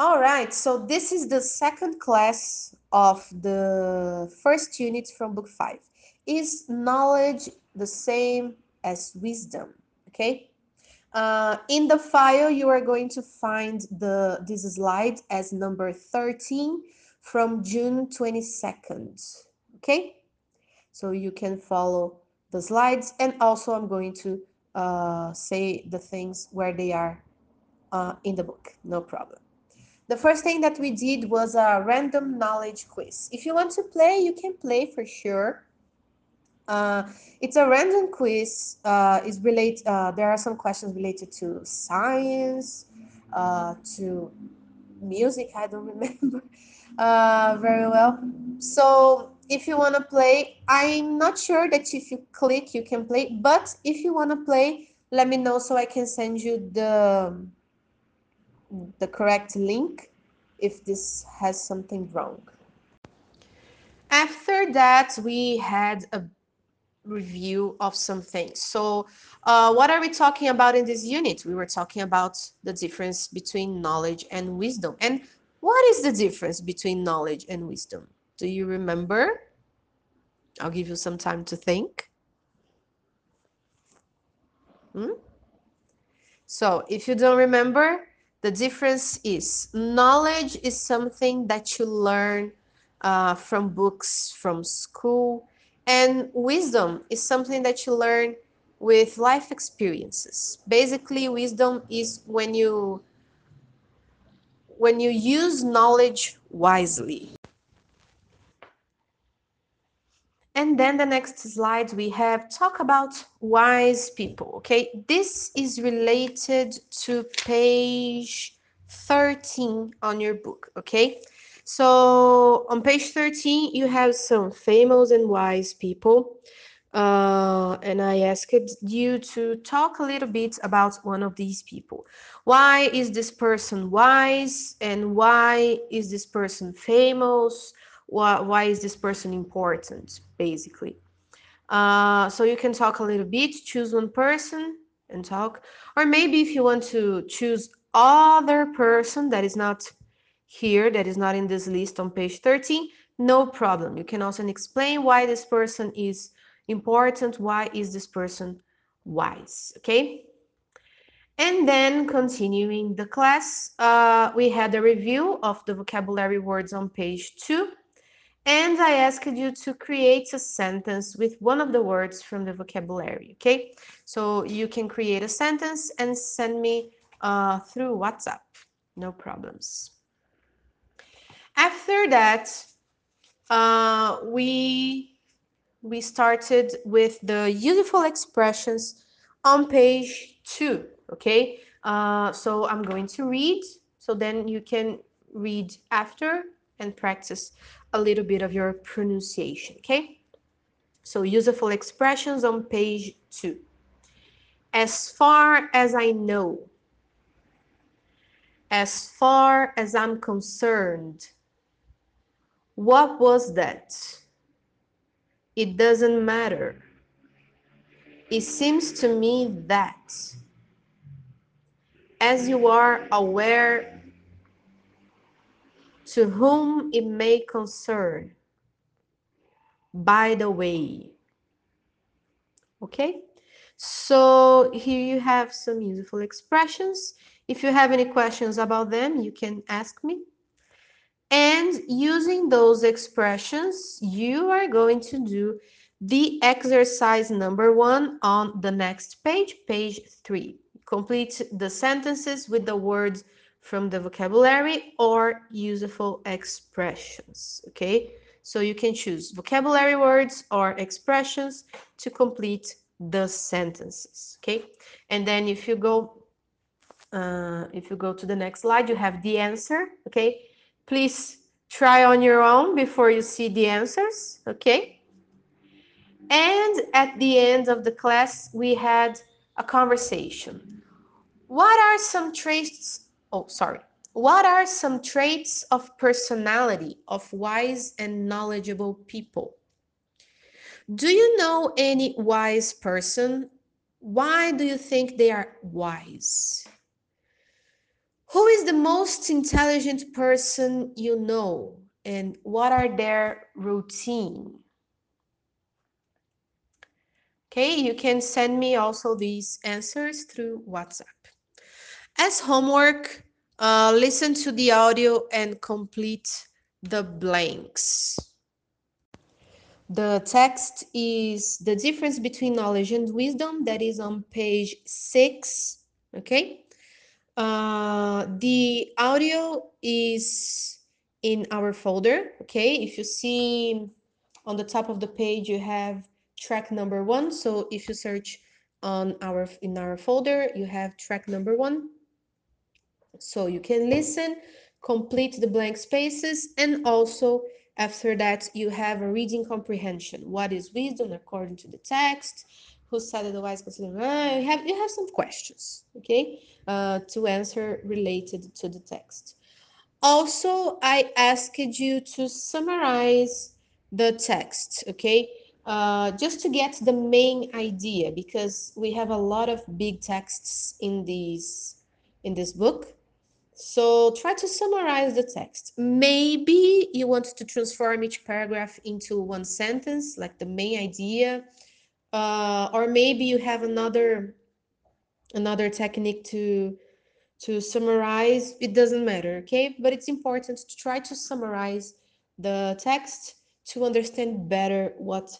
All right, so this is the second class of the first unit from book five. Is knowledge the same as wisdom? Okay. Uh, in the file, you are going to find the this slide as number 13 from June 22nd. Okay. So you can follow the slides and also I'm going to uh, say the things where they are uh, in the book. No problem. The first thing that we did was a random knowledge quiz. If you want to play, you can play for sure. Uh, it's a random quiz. Uh, is relate. Uh, there are some questions related to science, uh, to music. I don't remember uh, very well. So if you want to play, I'm not sure that if you click, you can play. But if you want to play, let me know so I can send you the the correct link if this has something wrong. After that, we had a review of some things. So uh, what are we talking about in this unit? We were talking about the difference between knowledge and wisdom. And what is the difference between knowledge and wisdom? Do you remember? I'll give you some time to think. Hmm? So if you don't remember, the difference is knowledge is something that you learn uh, from books, from school, and wisdom is something that you learn with life experiences. Basically, wisdom is when you when you use knowledge wisely. And then the next slide we have talk about wise people. Okay, this is related to page 13 on your book. Okay, so on page 13 you have some famous and wise people. Uh, and I asked you to talk a little bit about one of these people. Why is this person wise and why is this person famous? Why, why is this person important, basically. Uh, so you can talk a little bit, choose one person and talk. Or maybe if you want to choose other person that is not here, that is not in this list on page 13, no problem. You can also explain why this person is important, why is this person wise, okay? And then continuing the class, uh, we had a review of the vocabulary words on page two. And I asked you to create a sentence with one of the words from the vocabulary, okay? So you can create a sentence and send me uh, through WhatsApp, no problems. After that, uh, we, we started with the useful expressions on page two, okay? Uh, so I'm going to read, so then you can read after and practice a little bit of your pronunciation, okay? So useful expressions on page two. As far as I know, as far as I'm concerned, what was that? It doesn't matter. It seems to me that as you are aware to whom it may concern. By the way. Okay? So here you have some useful expressions. If you have any questions about them, you can ask me. And using those expressions, you are going to do the exercise number one on the next page, page three. Complete the sentences with the words from the vocabulary or useful expressions, okay? So you can choose vocabulary words or expressions to complete the sentences, okay? And then if you go, uh, if you go to the next slide, you have the answer, okay? Please try on your own before you see the answers, okay? And at the end of the class, we had a conversation. What are some traits oh, sorry. What are some traits of personality of wise and knowledgeable people? Do you know any wise person? Why do you think they are wise? Who is the most intelligent person you know and what are their routine? Okay, you can send me also these answers through WhatsApp. As homework, uh, listen to the audio and complete the blanks. The text is the difference between knowledge and wisdom that is on page six. Okay. Uh, the audio is in our folder. Okay. If you see on the top of the page, you have track number one. So if you search on our in our folder, you have track number one. So you can listen, complete the blank spaces, and also after that, you have a reading comprehension. What is wisdom according to the text? Who said otherwise? Consider uh, you have you have some questions, okay, uh, to answer related to the text. Also, I asked you to summarize the text, okay, uh, just to get the main idea because we have a lot of big texts in these in this book so try to summarize the text. Maybe you want to transform each paragraph into one sentence, like the main idea, uh, or maybe you have another another technique to to summarize. It doesn't matter, okay? But it's important to try to summarize the text to understand better what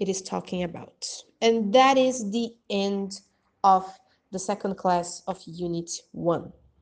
it is talking about. And that is the end of the second class of Unit 1.